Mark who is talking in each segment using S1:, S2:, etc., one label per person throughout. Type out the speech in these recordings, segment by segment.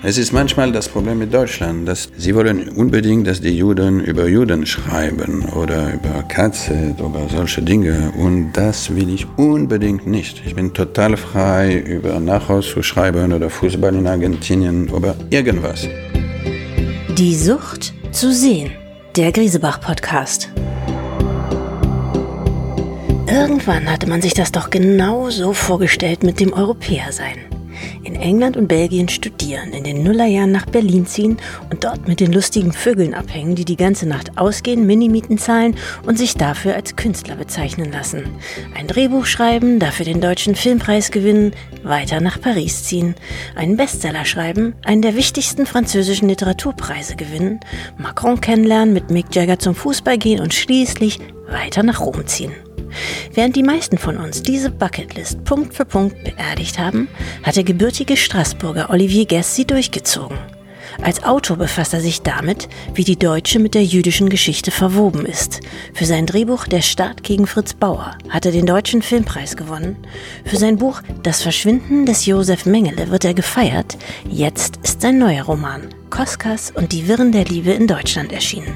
S1: Es ist manchmal das Problem mit Deutschland, dass sie wollen unbedingt, dass die Juden über Juden schreiben oder über Katze oder solche Dinge. Und das will ich unbedingt nicht. Ich bin total frei, über Nachhaus zu schreiben oder Fußball in Argentinien oder irgendwas.
S2: Die Sucht zu sehen. Der Griesebach-Podcast. Irgendwann hatte man sich das doch genau so vorgestellt mit dem Europäersein in England und Belgien studieren, in den Nullerjahren nach Berlin ziehen und dort mit den lustigen Vögeln abhängen, die die ganze Nacht ausgehen, Minimieten zahlen und sich dafür als Künstler bezeichnen lassen. Ein Drehbuch schreiben, dafür den deutschen Filmpreis gewinnen, weiter nach Paris ziehen, einen Bestseller schreiben, einen der wichtigsten französischen Literaturpreise gewinnen, Macron kennenlernen, mit Mick Jagger zum Fußball gehen und schließlich weiter nach Rom ziehen. Während die meisten von uns diese Bucketlist Punkt für Punkt beerdigt haben, hat der gebürtige Straßburger Olivier Guess sie durchgezogen. Als Autor befasst er sich damit, wie die deutsche mit der jüdischen Geschichte verwoben ist. Für sein Drehbuch Der Staat gegen Fritz Bauer hat er den Deutschen Filmpreis gewonnen. Für sein Buch Das Verschwinden des Josef Mengele wird er gefeiert. Jetzt ist sein neuer Roman Koskas und die Wirren der Liebe in Deutschland erschienen.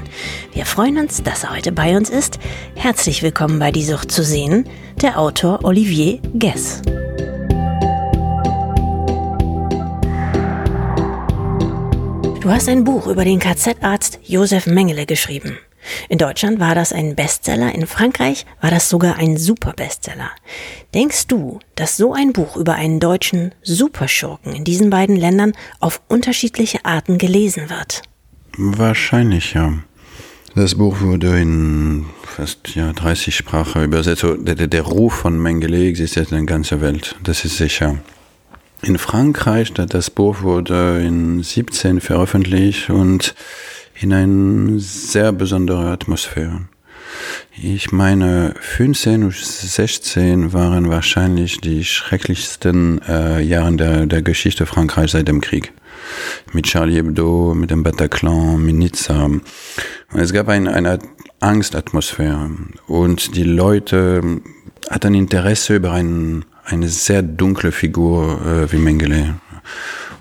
S2: Wir freuen uns, dass er heute bei uns ist. Herzlich willkommen bei Die Sucht zu sehen, der Autor Olivier Guess. Du hast ein Buch über den KZ-Arzt Josef Mengele geschrieben. In Deutschland war das ein Bestseller, in Frankreich war das sogar ein Superbestseller. Denkst du, dass so ein Buch über einen deutschen Superschurken in diesen beiden Ländern auf unterschiedliche Arten gelesen wird?
S1: Wahrscheinlich ja. Das Buch wurde in fast ja, 30 Sprachen übersetzt. Der, der, der Ruf von Mengele existiert in der ganzen Welt, das ist sicher. In Frankreich, das Buch wurde in 17 veröffentlicht und in eine sehr besondere Atmosphäre. Ich meine, 15 und 16 waren wahrscheinlich die schrecklichsten äh, Jahre der, der Geschichte Frankreichs seit dem Krieg. Mit Charlie Hebdo, mit dem Bataclan, mit Nizza. Und es gab ein, eine Angstatmosphäre und die Leute hatten Interesse über einen eine sehr dunkle Figur äh, wie Mengele.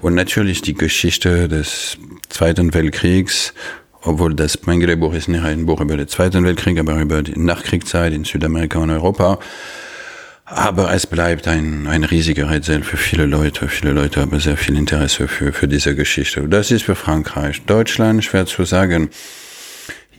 S1: Und natürlich die Geschichte des Zweiten Weltkriegs, obwohl das Mengele-Buch ist nicht ein Buch über den Zweiten Weltkrieg, aber über die Nachkriegszeit in Südamerika und Europa. Aber es bleibt ein, ein riesiger Rätsel für viele Leute. Viele Leute haben sehr viel Interesse für, für diese Geschichte. Das ist für Frankreich. Deutschland, schwer zu sagen.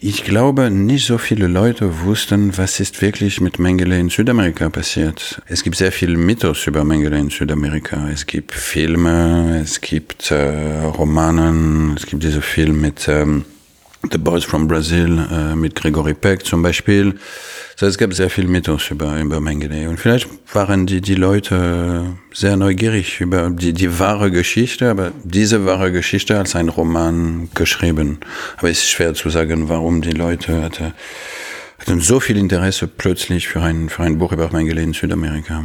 S1: Ich glaube, nicht so viele Leute wussten, was ist wirklich mit Mengele in Südamerika passiert. Es gibt sehr viel Mythos über Mengele in Südamerika. Es gibt Filme, es gibt äh, Romanen, es gibt diese Film mit ähm, The Boys from Brazil, äh, mit Gregory Peck zum Beispiel. So, es gab sehr viel Mythos über, über Mengele. Und vielleicht waren die, die Leute sehr neugierig über die, die wahre Geschichte, aber diese wahre Geschichte als ein Roman geschrieben. Aber es ist schwer zu sagen, warum die Leute hatte, hatten so viel Interesse plötzlich für ein, für ein Buch über Mengele in Südamerika.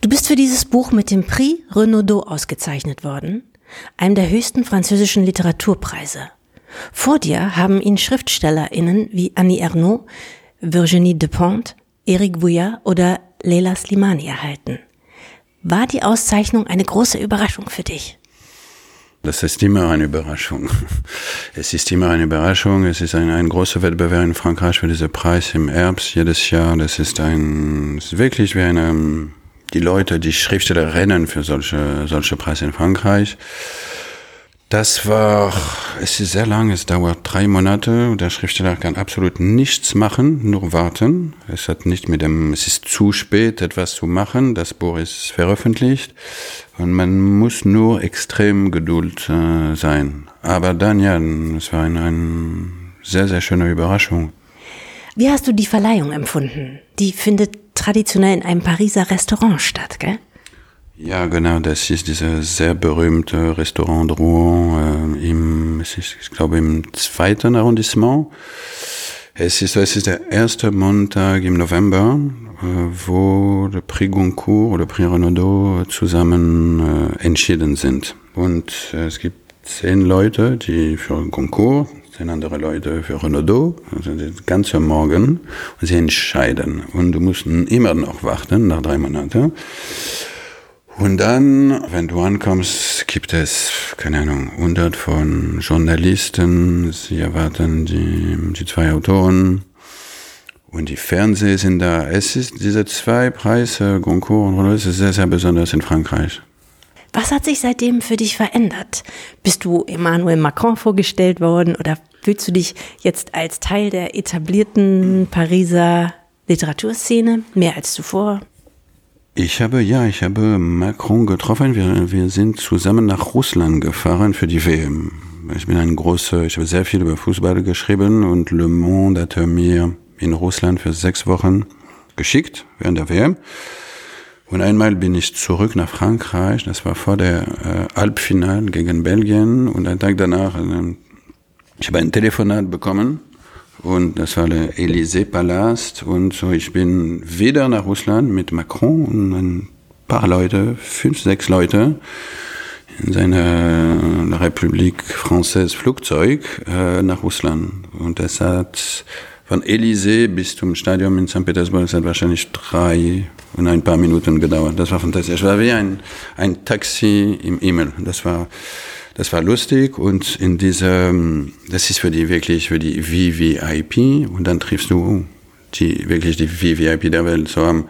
S2: Du bist für dieses Buch mit dem Prix Renaudot ausgezeichnet worden, einem der höchsten französischen Literaturpreise. Vor dir haben ihn SchriftstellerInnen wie Annie Ernaux, Virginie Dupont, Eric Bouillard oder Leila Slimani erhalten. War die Auszeichnung eine große Überraschung für dich?
S1: Das ist immer eine Überraschung. Es ist immer eine Überraschung. Es ist ein, ein großer Wettbewerb in Frankreich für diesen Preis im Herbst jedes Jahr. Das ist ein, ist wirklich wie eine, die Leute, die Schriftsteller rennen für solche, solche Preise in Frankreich. Das war, es ist sehr lang, es dauert drei Monate. Der Schriftsteller kann absolut nichts machen, nur warten. Es hat nicht mit dem, es ist zu spät, etwas zu machen. Das Buch ist veröffentlicht und man muss nur extrem Geduld äh, sein. Aber dann, ja, es war eine, eine sehr, sehr schöne Überraschung.
S2: Wie hast du die Verleihung empfunden? Die findet traditionell in einem Pariser Restaurant statt, gell?
S1: Ja, genau, das ist dieses sehr berühmte Restaurant Rouen äh, im, ich glaube, im zweiten Arrondissement. Es ist, es ist der erste Montag im November, äh, wo der Prix Goncourt oder Prix Renaudot zusammen äh, entschieden sind. Und äh, es gibt zehn Leute, die für Goncourt, zehn andere Leute für Renaudot, also den ganzen Morgen, und sie entscheiden. Und du musst immer noch warten, nach drei Monaten. Und dann, wenn du ankommst, gibt es, keine Ahnung, hundert von Journalisten. Sie erwarten die, die zwei Autoren. Und die Fernseher sind da. Es ist diese zwei Preise, Goncourt und Rolls, ist sehr, sehr besonders in Frankreich.
S2: Was hat sich seitdem für dich verändert? Bist du Emmanuel Macron vorgestellt worden oder fühlst du dich jetzt als Teil der etablierten Pariser Literaturszene mehr als zuvor?
S1: Ich habe, ja, ich habe Macron getroffen. Wir, wir sind zusammen nach Russland gefahren für die WM. Ich bin ein großer, ich habe sehr viel über Fußball geschrieben und Le Monde hat mir in Russland für sechs Wochen geschickt während der WM. Und einmal bin ich zurück nach Frankreich, das war vor der äh, Halbfinale gegen Belgien und einen Tag danach, äh, ich habe ein Telefonat bekommen und das war der Élysée-Palast. Und so, ich bin wieder nach Russland mit Macron und ein paar Leute, fünf, sechs Leute, in seiner Republik Française Flugzeug äh, nach Russland. Und das hat von Élysée bis zum Stadion in St. Petersburg, das hat wahrscheinlich drei und ein paar Minuten gedauert. Das war fantastisch. Es war wie ein, ein Taxi im Himmel. Das war das war lustig und in diesem, das ist für die wirklich für die VVIP und dann triffst du die wirklich die VVIP der Welt. So am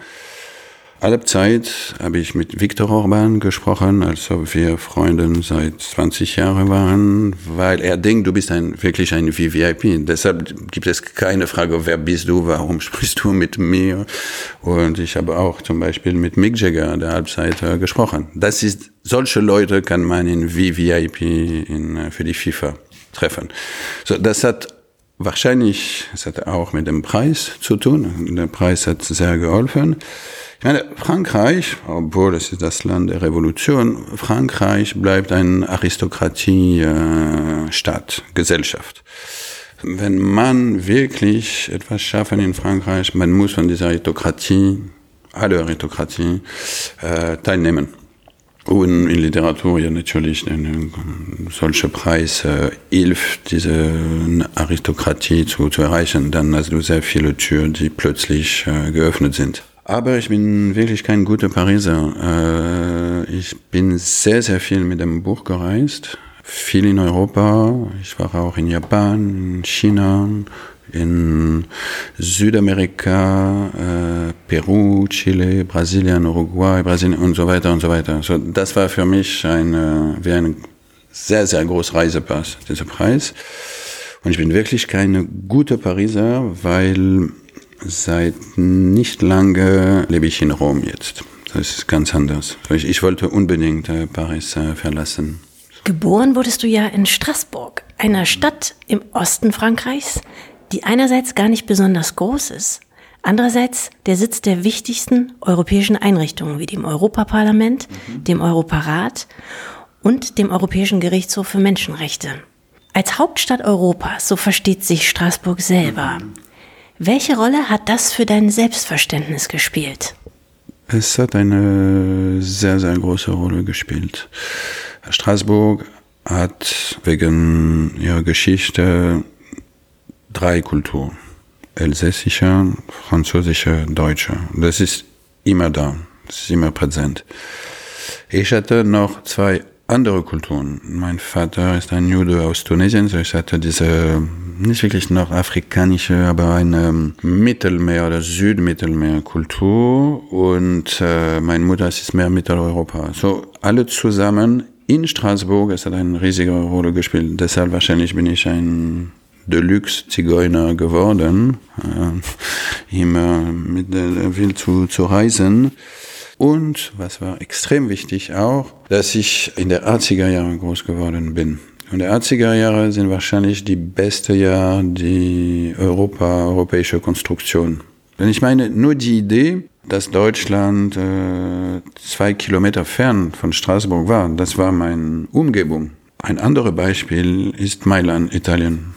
S1: alle Zeit habe ich mit Viktor Orban gesprochen, als ob wir Freunden seit 20 Jahren waren, weil er denkt, du bist ein, wirklich ein VVIP. Deshalb gibt es keine Frage, wer bist du, warum sprichst du mit mir? Und ich habe auch zum Beispiel mit Mick Jagger, der Halbseiter, gesprochen. Das ist, solche Leute kann man in VVIP in, für die FIFA treffen. So, das hat wahrscheinlich, es hat auch mit dem Preis zu tun. Der Preis hat sehr geholfen. Ich meine, Frankreich, obwohl es ist das Land der Revolution, Frankreich bleibt eine Aristokratie-Stadt, Gesellschaft. Wenn man wirklich etwas schaffen in Frankreich, man muss von dieser Aristokratie, alle Aristokratie, äh, teilnehmen. Und in Literatur ja natürlich ein solcher Preis äh, hilft, diese Aristokratie zu, zu erreichen. Dann hast du sehr viele Türen, die plötzlich äh, geöffnet sind. Aber ich bin wirklich kein guter Pariser. Äh, ich bin sehr, sehr viel mit dem Buch gereist. Viel in Europa. Ich war auch in Japan, in China, in Südamerika, äh, Peru, Chile, Brasilien, Uruguay, Brasilien und so weiter und so weiter. So, das war für mich ein, wie ein sehr, sehr großer Reisepass, dieser Preis. Und ich bin wirklich keine gute Pariser, weil Seit nicht lange lebe ich in Rom jetzt. Das ist ganz anders. Ich, ich wollte unbedingt äh, Paris äh, verlassen.
S2: Geboren wurdest du ja in Straßburg, einer Stadt im Osten Frankreichs, die einerseits gar nicht besonders groß ist, andererseits der Sitz der wichtigsten europäischen Einrichtungen wie dem Europaparlament, mhm. dem Europarat und dem Europäischen Gerichtshof für Menschenrechte. Als Hauptstadt Europas, so versteht sich Straßburg selber. Welche Rolle hat das für dein Selbstverständnis gespielt?
S1: Es hat eine sehr, sehr große Rolle gespielt. Straßburg hat wegen ihrer Geschichte drei Kulturen. Elsässische, französische, deutsche. Das ist immer da. Das ist immer präsent. Ich hatte noch zwei andere Kulturen. Mein Vater ist ein Jude aus Tunesien, so ich hatte diese nicht wirklich nordafrikanische, aber eine Mittelmeer- oder Südmittelmeerkultur und äh, meine Mutter ist mehr Mitteleuropa. So alle zusammen in Straßburg, es hat eine riesige Rolle gespielt. Deshalb wahrscheinlich bin ich ein Deluxe-Zigeuner geworden, äh, immer mit der Will zu, zu reisen. Und was war extrem wichtig auch, dass ich in der 80er Jahre groß geworden bin. Und die 80er Jahre sind wahrscheinlich die beste Jahre die Europa, europäische Konstruktion. Denn ich meine, nur die Idee, dass Deutschland äh, zwei Kilometer fern von Straßburg war, das war meine Umgebung. Ein anderes Beispiel ist Mailand, Italien.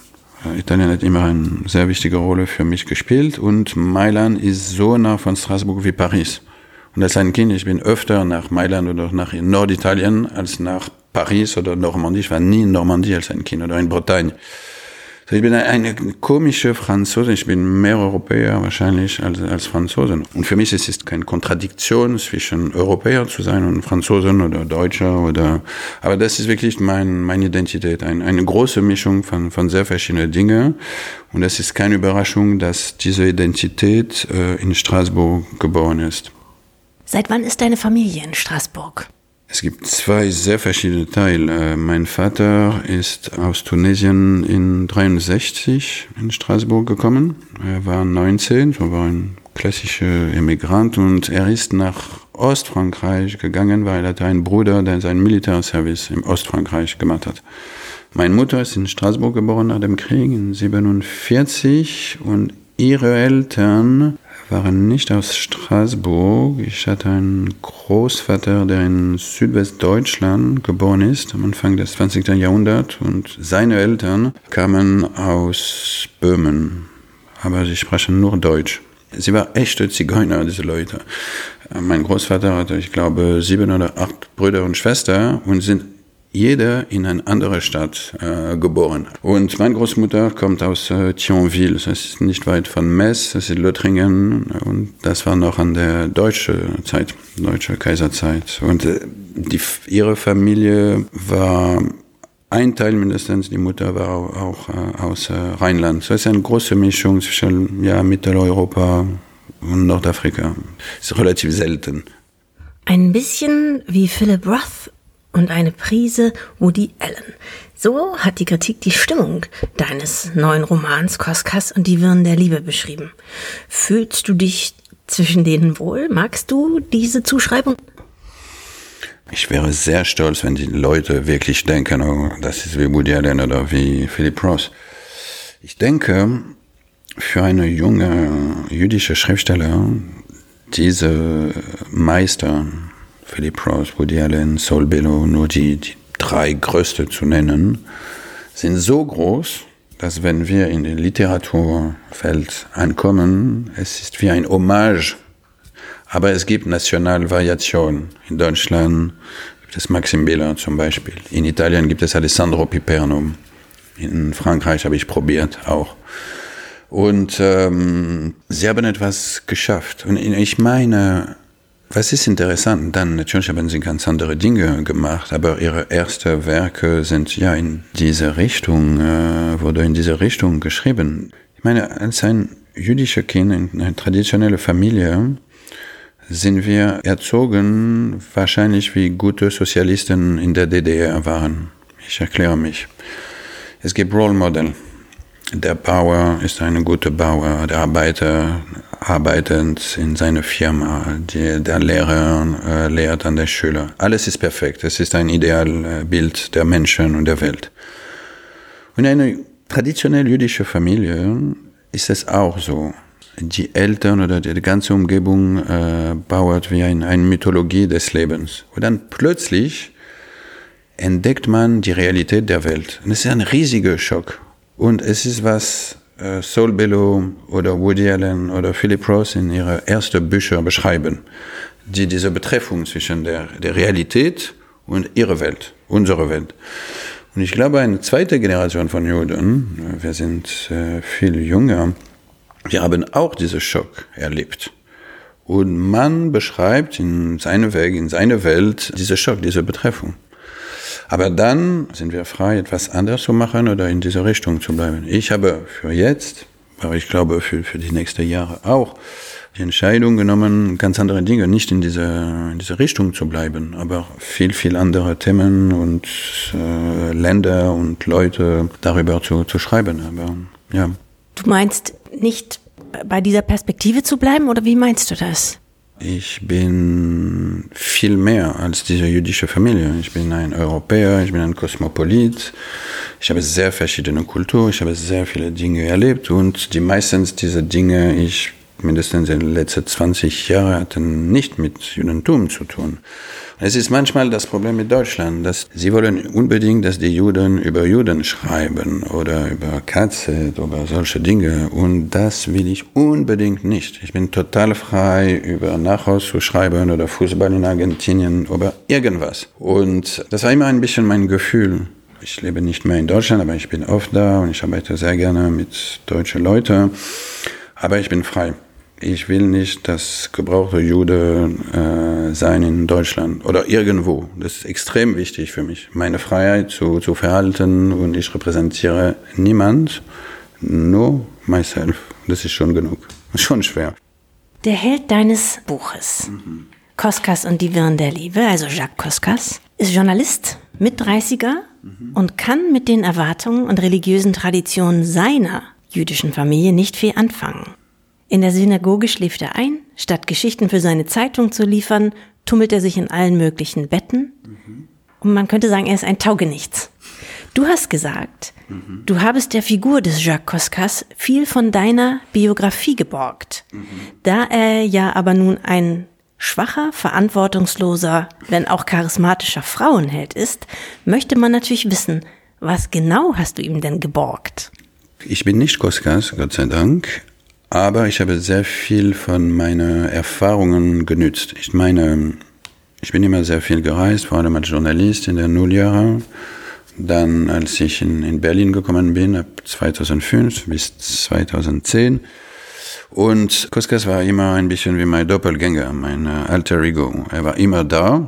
S1: Äh, Italien hat immer eine sehr wichtige Rolle für mich gespielt und Mailand ist so nah von Straßburg wie Paris. Und als ein Kind, ich bin öfter nach Mailand oder nach Norditalien als nach Paris oder Normandie. Ich war nie in Normandie als ein Kind oder in Bretagne. Ich bin eine komische Franzose. Ich bin mehr Europäer wahrscheinlich als, als Franzosen. Und für mich ist es keine Kontradiktion zwischen Europäer zu sein und Franzosen oder Deutscher oder, aber das ist wirklich mein, meine Identität. Ein, eine große Mischung von, von sehr verschiedenen Dingen. Und es ist keine Überraschung, dass diese Identität äh, in Straßburg geboren ist.
S2: Seit wann ist deine Familie in Straßburg?
S1: Es gibt zwei sehr verschiedene Teile. Äh, mein Vater ist aus Tunesien in 63 in Straßburg gekommen. Er war 19, so war ein klassischer Emigrant und er ist nach Ostfrankreich gegangen, weil er hatte einen Bruder, der seinen Militärservice im Ostfrankreich gemacht hat. Meine Mutter ist in Straßburg geboren nach dem Krieg in 47 und ihre Eltern waren nicht aus Straßburg. Ich hatte einen Großvater, der in Südwestdeutschland geboren ist, am Anfang des 20. Jahrhunderts. Und seine Eltern kamen aus Böhmen. Aber sie sprechen nur Deutsch. Sie waren echte Zigeuner, diese Leute. Mein Großvater hatte, ich glaube, sieben oder acht Brüder und Schwestern und sind jeder in eine andere Stadt äh, geboren. Und meine Großmutter kommt aus äh, Thionville, das ist nicht weit von Metz, das ist Lothringen und das war noch an der deutschen Zeit, deutsche Kaiserzeit. Und äh, die, ihre Familie war ein Teil mindestens, die Mutter war auch, auch äh, aus äh, Rheinland. So ist eine große Mischung zwischen ja, Mitteleuropa und Nordafrika. Das ist relativ selten.
S2: Ein bisschen wie Philip Roth und eine Prise Woody Allen. So hat die Kritik die Stimmung deines neuen Romans Koskas und die Wirren der Liebe beschrieben. Fühlst du dich zwischen denen wohl? Magst du diese Zuschreibung?
S1: Ich wäre sehr stolz, wenn die Leute wirklich denken, oh, das ist wie Woody Allen oder wie Philip Ross. Ich denke, für eine junge jüdische Schriftsteller, diese Meister Philip Ross, Woody Allen, Saul Bellow, nur die, die drei größte zu nennen, sind so groß, dass wenn wir in den Literaturfeld ankommen, es ist wie ein Hommage. Aber es gibt nationale Variationen. In Deutschland gibt es Maxim Biller zum Beispiel. In Italien gibt es Alessandro Piperno. In Frankreich habe ich probiert auch. Und ähm, sie haben etwas geschafft. Und ich meine, was ist interessant? Dann natürlich haben sie ganz andere Dinge gemacht, aber ihre ersten Werke sind ja in diese Richtung, äh, wurde in diese Richtung geschrieben. Ich meine, als ein jüdischer Kind in einer traditionellen Familie sind wir erzogen, wahrscheinlich wie gute Sozialisten in der DDR waren. Ich erkläre mich. Es gibt Role Model. Der Bauer ist ein guter Bauer, der Arbeiter arbeitet in seiner Firma, die, der Lehrer äh, lehrt an der Schule. Alles ist perfekt. Es ist ein Idealbild der Menschen und der Welt. Und in einer traditionell jüdischen Familie ist es auch so. Die Eltern oder die ganze Umgebung äh, baut wie ein, eine Mythologie des Lebens. Und dann plötzlich entdeckt man die Realität der Welt. Und es ist ein riesiger Schock. Und es ist was Saul Bellow oder Woody Allen oder Philip Ross in ihre ersten Bücher beschreiben, die diese Betreffung zwischen der, der Realität und ihrer Welt, unserer Welt. Und ich glaube, eine zweite Generation von Juden, wir sind äh, viel jünger, wir haben auch diesen Schock erlebt. Und man beschreibt in seiner Weg, in seiner Welt diese Schock, diese Betreffung. Aber dann sind wir frei, etwas anders zu machen oder in diese Richtung zu bleiben. Ich habe für jetzt, aber ich glaube für, für die nächsten Jahre auch, die Entscheidung genommen, ganz andere Dinge, nicht in diese, in diese Richtung zu bleiben, aber viel, viel andere Themen und äh, Länder und Leute darüber zu, zu schreiben. Aber ja.
S2: Du meinst nicht bei dieser Perspektive zu bleiben oder wie meinst du das?
S1: Ich bin viel mehr als diese jüdische Familie. Ich bin ein Europäer, ich bin ein Kosmopolit. Ich habe sehr verschiedene Kulturen, ich habe sehr viele Dinge erlebt und die meistens diese Dinge, ich mindestens in den letzten 20 Jahren, hatten nicht mit Judentum zu tun. Es ist manchmal das Problem mit Deutschland, dass sie wollen unbedingt, dass die Juden über Juden schreiben oder über Katze oder solche Dinge. Und das will ich unbedingt nicht. Ich bin total frei, über Nachhaus zu schreiben oder Fußball in Argentinien oder irgendwas. Und das war immer ein bisschen mein Gefühl Ich lebe nicht mehr in Deutschland, aber ich bin oft da und ich arbeite sehr gerne mit deutschen Leuten. Aber ich bin frei. Ich will nicht das gebrauchte Jude äh, sein in Deutschland oder irgendwo. Das ist extrem wichtig für mich. Meine Freiheit zu, zu verhalten und ich repräsentiere niemand, nur myself. Das ist schon genug. Schon schwer.
S2: Der Held deines Buches, mhm. Koskas und die Wirren der Liebe, also Jacques Koskas, ist Journalist, mit 30er mhm. und kann mit den Erwartungen und religiösen Traditionen seiner jüdischen Familie nicht viel anfangen. In der Synagoge schläft er ein, statt Geschichten für seine Zeitung zu liefern, tummelt er sich in allen möglichen Betten. Mhm. Und man könnte sagen, er ist ein Taugenichts. Du hast gesagt, mhm. du habest der Figur des Jacques Koskas viel von deiner Biografie geborgt. Mhm. Da er ja aber nun ein schwacher, verantwortungsloser, wenn auch charismatischer Frauenheld ist, möchte man natürlich wissen, was genau hast du ihm denn geborgt?
S1: Ich bin nicht Koskas, Gott sei Dank, aber ich habe sehr viel von meinen Erfahrungen genützt. Ich meine, ich bin immer sehr viel gereist, vor allem als Journalist in der Nulljahre. Dann, als ich in, in Berlin gekommen bin, ab 2005 bis 2010. Und Koskas war immer ein bisschen wie mein Doppelgänger, mein äh, alter Ego. Er war immer da,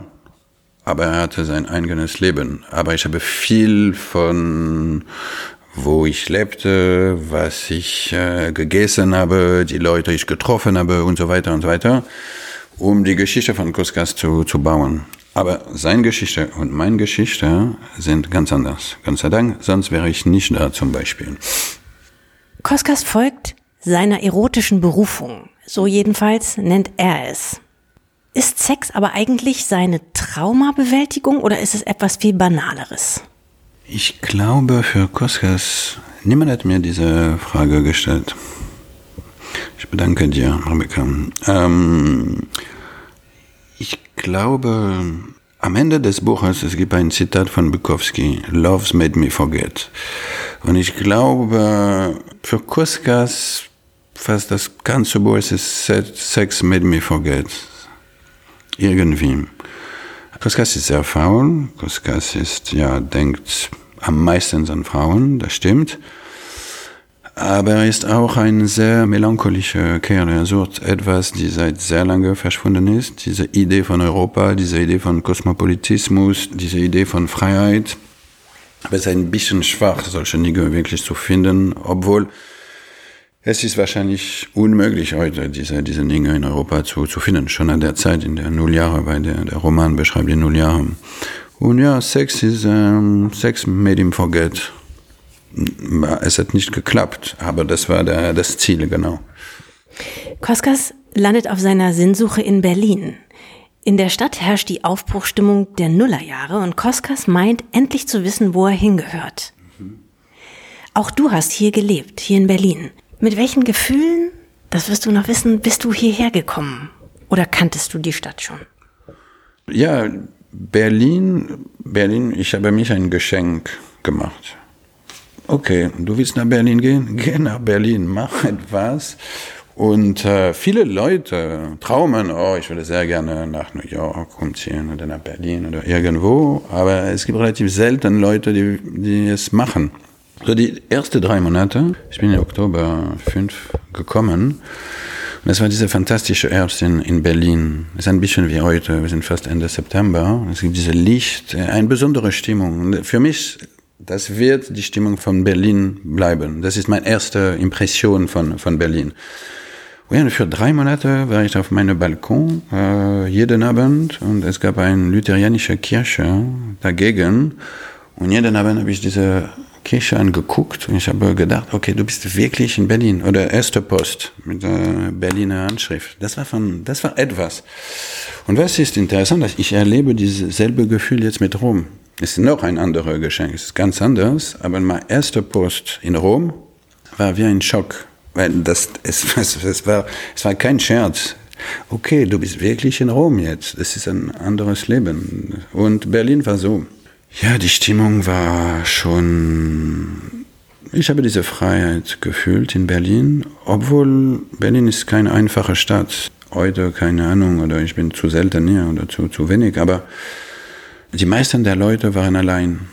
S1: aber er hatte sein eigenes Leben. Aber ich habe viel von wo ich lebte, was ich äh, gegessen habe, die Leute ich getroffen habe und so weiter und so weiter, um die Geschichte von Kuskas zu, zu bauen. Aber seine Geschichte und meine Geschichte sind ganz anders. Gott sei Dank, sonst wäre ich nicht da zum Beispiel.
S2: Koskas folgt seiner erotischen Berufung. So jedenfalls nennt er es. Ist Sex aber eigentlich seine Traumabewältigung oder ist es etwas viel Banaleres?
S1: Ich glaube, für Koskas, niemand hat mir diese Frage gestellt. Ich bedanke dir, Rebecca. Ähm, ich glaube, am Ende des Buches, es gibt ein Zitat von Bukowski, Love's made me forget. Und ich glaube, für Koskas, fast das ganze Buch ist Sex made me forget. Irgendwie. Koskas ist sehr faul. Koskas ist, ja, denkt am meisten an Frauen, das stimmt. Aber er ist auch ein sehr melancholischer Kerl. Er sucht etwas, die seit sehr lange verschwunden ist. Diese Idee von Europa, diese Idee von Kosmopolitismus, diese Idee von Freiheit. Aber es ist ein bisschen schwach, solche Dinge wirklich zu finden, obwohl es ist wahrscheinlich unmöglich heute, diese, diese Dinge in Europa zu, zu finden. Schon an der Zeit, in der Nulljahre, weil der, der Roman beschreibt die Nulljahre. Und ja, Sex ist, ähm, Sex made him forget. Es hat nicht geklappt, aber das war der, das Ziel, genau.
S2: Koskas landet auf seiner Sinnsuche in Berlin. In der Stadt herrscht die Aufbruchstimmung der Nullerjahre und Koskas meint, endlich zu wissen, wo er hingehört. Mhm. Auch du hast hier gelebt, hier in Berlin. Mit welchen Gefühlen, das wirst du noch wissen, bist du hierher gekommen? Oder kanntest du die Stadt schon?
S1: Ja, Berlin, Berlin, ich habe mich ein Geschenk gemacht. Okay, du willst nach Berlin gehen? Geh nach Berlin, mach etwas. Und äh, viele Leute traumen, oh, ich würde sehr gerne nach New York umziehen oder nach Berlin oder irgendwo. Aber es gibt relativ selten Leute, die, die es machen. So die ersten drei Monate, ich bin im Oktober 5 gekommen, es war diese fantastische Herbst in, in Berlin. Es ist ein bisschen wie heute, wir sind fast Ende September. Es gibt diese Licht, äh, eine besondere Stimmung. Für mich, das wird die Stimmung von Berlin bleiben. Das ist meine erste Impression von, von Berlin. Und für drei Monate war ich auf meinem Balkon äh, jeden Abend und es gab eine lutheranische Kirche dagegen. Und jeden Abend habe ich diese Kirche angeguckt und ich habe gedacht, okay, du bist wirklich in Berlin oder erste Post mit der Berliner Handschrift. Das war von, das war etwas. Und was ist interessant, ich erlebe dieses Gefühl jetzt mit Rom. Es ist noch ein anderes Geschenk, es ist ganz anders, aber mein erster Post in Rom war wie ein Schock, weil das, es, es, es war, es war kein Scherz. Okay, du bist wirklich in Rom jetzt. Das ist ein anderes Leben. Und Berlin war so. Ja, die Stimmung war schon. Ich habe diese Freiheit gefühlt in Berlin, obwohl Berlin ist keine einfache Stadt. Heute keine Ahnung oder ich bin zu selten hier oder zu, zu wenig, aber die meisten der Leute waren allein.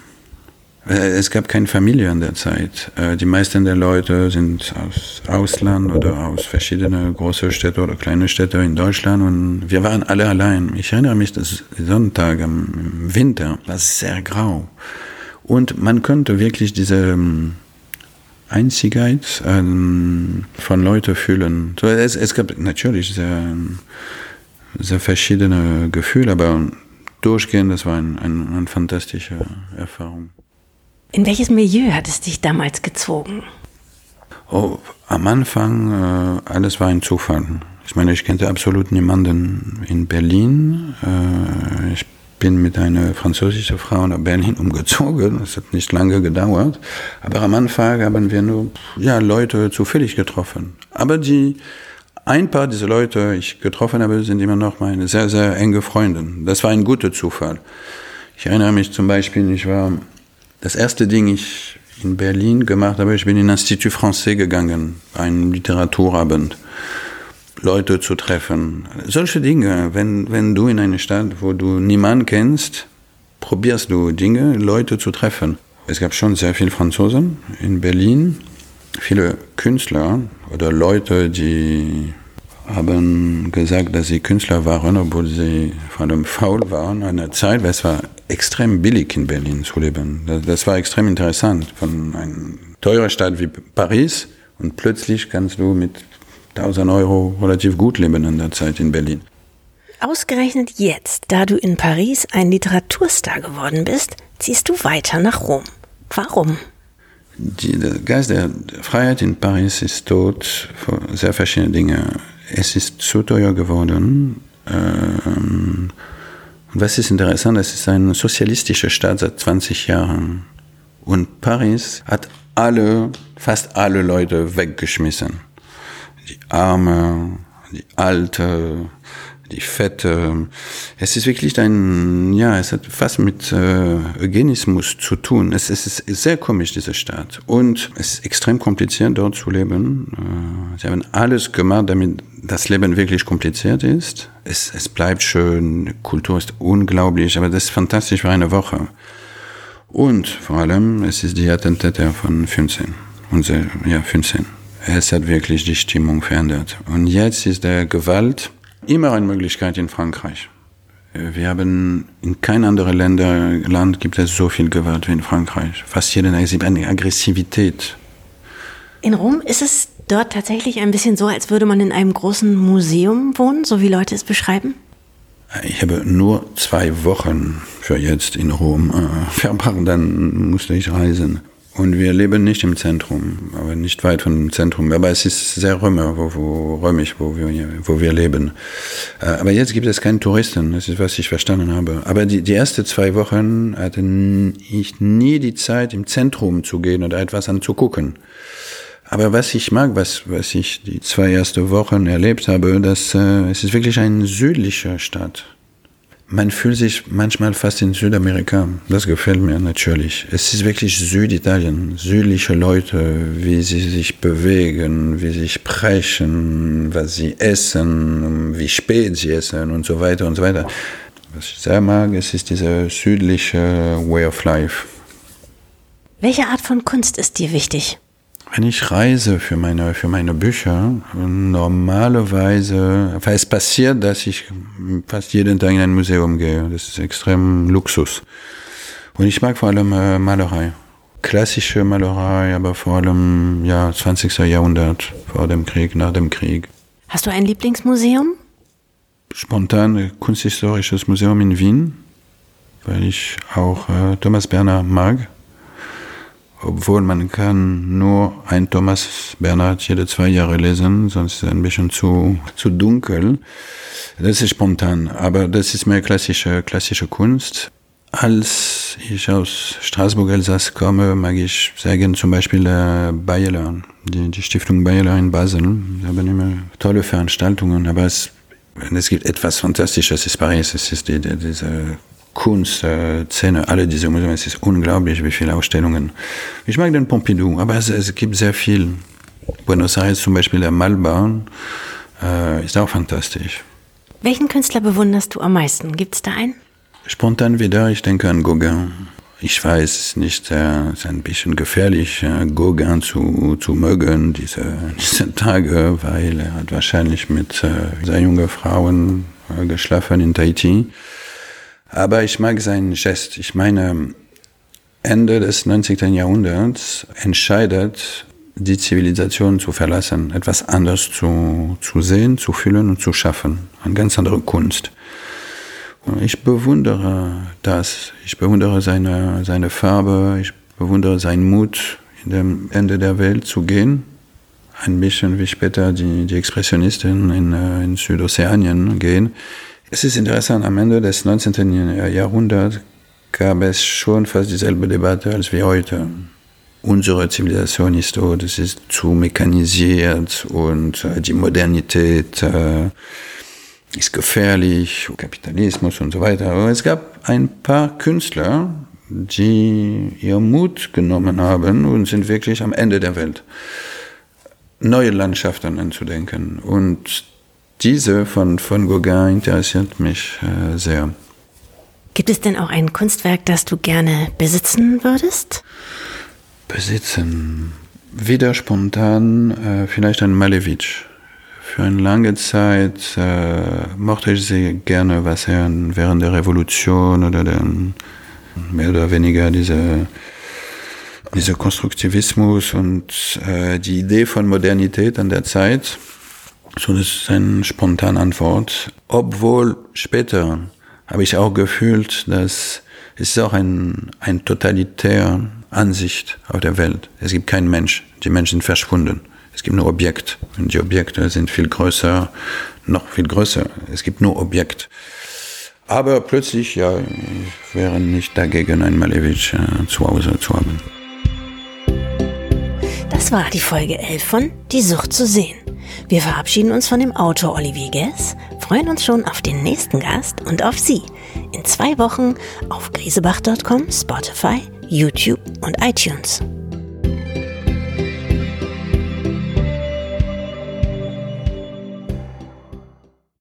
S1: Äh, es gab keine Familie in der Zeit. Äh, die meisten der Leute sind aus Ausland oder aus verschiedenen großen Städten oder kleinen Städten in Deutschland und wir waren alle allein. Ich erinnere mich, dass Sonntag im Winter war sehr grau und man konnte wirklich diese ähm, Einzigkeit ähm, von Leuten fühlen. Es, es gab natürlich sehr, sehr verschiedene Gefühle, aber durchgehend, das war ein, ein, eine fantastische Erfahrung.
S2: In welches Milieu hat es dich damals gezogen?
S1: Oh, am Anfang, äh, alles war ein Zufall. Ich meine, ich kannte absolut niemanden in Berlin. Äh, ich bin mit einer französischen Frau nach Berlin umgezogen. Das hat nicht lange gedauert. Aber am Anfang haben wir nur ja, Leute zufällig getroffen. Aber die, ein paar dieser Leute, die ich getroffen habe, sind immer noch meine sehr, sehr enge Freunde. Das war ein guter Zufall. Ich erinnere mich zum Beispiel, ich war das erste Ding, ich in Berlin gemacht habe, ich bin in Institut Français gegangen, ein Literaturabend, Leute zu treffen. Solche Dinge, wenn, wenn du in eine Stadt, wo du niemanden kennst, probierst du Dinge, Leute zu treffen. Es gab schon sehr viele Franzosen in Berlin, viele Künstler oder Leute, die haben gesagt, dass sie Künstler waren, obwohl sie vor allem faul waren an der Zeit, weil es war extrem billig in Berlin zu leben. Das war extrem interessant. Von einer teuren Stadt wie Paris und plötzlich kannst du mit 1000 Euro relativ gut leben in der Zeit in Berlin.
S2: Ausgerechnet jetzt, da du in Paris ein Literaturstar geworden bist, ziehst du weiter nach Rom. Warum?
S1: Die, der Geist der Freiheit in Paris ist tot für sehr verschiedene Dinge. Es ist zu teuer geworden. Ähm, und was ist interessant, es ist ein sozialistischer Staat seit 20 Jahren. Und Paris hat alle, fast alle Leute weggeschmissen. Die Arme, die Alte, die Fette. Es ist wirklich ein, ja, es hat fast mit äh, Eugenismus zu tun. Es, es ist sehr komisch, diese Stadt. Und es ist extrem kompliziert, dort zu leben. Äh, sie haben alles gemacht, damit das Leben wirklich kompliziert ist. Es, es bleibt schön, Kultur ist unglaublich, aber das ist fantastisch für eine Woche. Und vor allem, es ist die Attentate von 15. Unser, ja, 15. Es hat wirklich die Stimmung verändert. Und jetzt ist der Gewalt immer eine Möglichkeit in Frankreich. Wir haben in kein anderes Länder, Land gibt es so viel Gewalt wie in Frankreich. Fast eine Aggressivität.
S2: In Rom ist es dort tatsächlich ein bisschen so, als würde man in einem großen Museum wohnen, so wie Leute es beschreiben?
S1: Ich habe nur zwei Wochen für jetzt in Rom äh, verbracht, dann musste ich reisen. Und wir leben nicht im Zentrum, aber nicht weit von dem Zentrum. Aber es ist sehr römer, wo, wo, römisch, wo wir, wo wir leben. Äh, aber jetzt gibt es keine Touristen, das ist, was ich verstanden habe. Aber die, die ersten zwei Wochen hatte ich nie die Zeit, im Zentrum zu gehen oder etwas anzugucken. Aber was ich mag, was, was ich die zwei ersten Wochen erlebt habe, dass äh, es ist wirklich eine südliche Stadt. Man fühlt sich manchmal fast in Südamerika. Das gefällt mir natürlich. Es ist wirklich Süditalien. Südliche Leute, wie sie sich bewegen, wie sie sprechen, was sie essen, wie spät sie essen und so weiter und so weiter. Was ich sehr mag, es ist dieser südliche Way of Life.
S2: Welche Art von Kunst ist dir wichtig?
S1: Wenn ich reise für meine, für meine Bücher, normalerweise, weil es passiert, dass ich fast jeden Tag in ein Museum gehe. Das ist extrem Luxus. Und ich mag vor allem äh, Malerei. Klassische Malerei, aber vor allem ja, 20. Jahrhundert, vor dem Krieg, nach dem Krieg.
S2: Hast du ein Lieblingsmuseum?
S1: Spontan Kunsthistorisches Museum in Wien, weil ich auch äh, Thomas Berner mag obwohl man kann nur ein Thomas Bernhard jede zwei Jahre lesen, sonst ist es ein bisschen zu, zu dunkel. Das ist spontan, aber das ist mehr klassische, klassische Kunst. Als ich aus Straßburg Elsass komme, mag ich sagen, zum Beispiel äh, die, die Stiftung Bayeler in Basel. Sie haben immer tolle Veranstaltungen, aber es, es gibt etwas Fantastisches, es ist Paris, es ist die, die, diese Kunstszene, alle diese Museen, es ist unglaublich, wie viele Ausstellungen. Ich mag den Pompidou, aber es, es gibt sehr viel. Buenos Aires zum Beispiel, der Malbahn, äh, ist auch fantastisch.
S2: Welchen Künstler bewunderst du am meisten? Gibt es da einen?
S1: Spontan wieder, ich denke an Gauguin. Ich weiß nicht, es ist ein bisschen gefährlich, Gauguin zu, zu mögen diese, diese Tage, weil er hat wahrscheinlich mit sehr jungen Frauen geschlafen in Tahiti. Aber ich mag seinen Gest. Ich meine, Ende des 19. Jahrhunderts entscheidet die Zivilisation zu verlassen, etwas anders zu, zu sehen, zu fühlen und zu schaffen. Eine ganz andere Kunst. Ich bewundere das. Ich bewundere seine, seine Farbe. Ich bewundere seinen Mut, in dem Ende der Welt zu gehen. Ein bisschen wie später die, die Expressionisten in, äh, in Südozeanien gehen. Es ist interessant, am Ende des 19. Jahrhunderts gab es schon fast dieselbe Debatte als wie heute. Unsere Zivilisation ist so, das ist zu mechanisiert und äh, die Modernität äh, ist gefährlich, Kapitalismus und so weiter. Aber es gab ein paar Künstler, die ihr Mut genommen haben und sind wirklich am Ende der Welt. Neue Landschaften anzudenken. Und diese von, von Gauguin interessiert mich äh, sehr.
S2: Gibt es denn auch ein Kunstwerk, das du gerne besitzen würdest?
S1: Besitzen. Wieder spontan, äh, vielleicht ein Malevich. Für eine lange Zeit äh, mochte ich sehr gerne, was er während der Revolution oder der, mehr oder weniger diese, dieser Konstruktivismus und äh, die Idee von Modernität an der Zeit. So, das ist eine spontane Antwort. Obwohl später habe ich auch gefühlt, dass es auch ein, ein totalitäre Ansicht auf der Welt. Es gibt keinen Mensch. Die Menschen sind verschwunden. Es gibt nur Objekt. Und die Objekte sind viel größer, noch viel größer. Es gibt nur Objekt. Aber plötzlich, ja, ich wäre nicht dagegen, ein Malevich äh, zu Hause zu haben.
S2: Das war die Folge 11 von Die Sucht zu sehen. Wir verabschieden uns von dem Autor Olivier Guess, freuen uns schon auf den nächsten Gast und auf Sie in zwei Wochen auf grisebach.com, Spotify, YouTube und iTunes.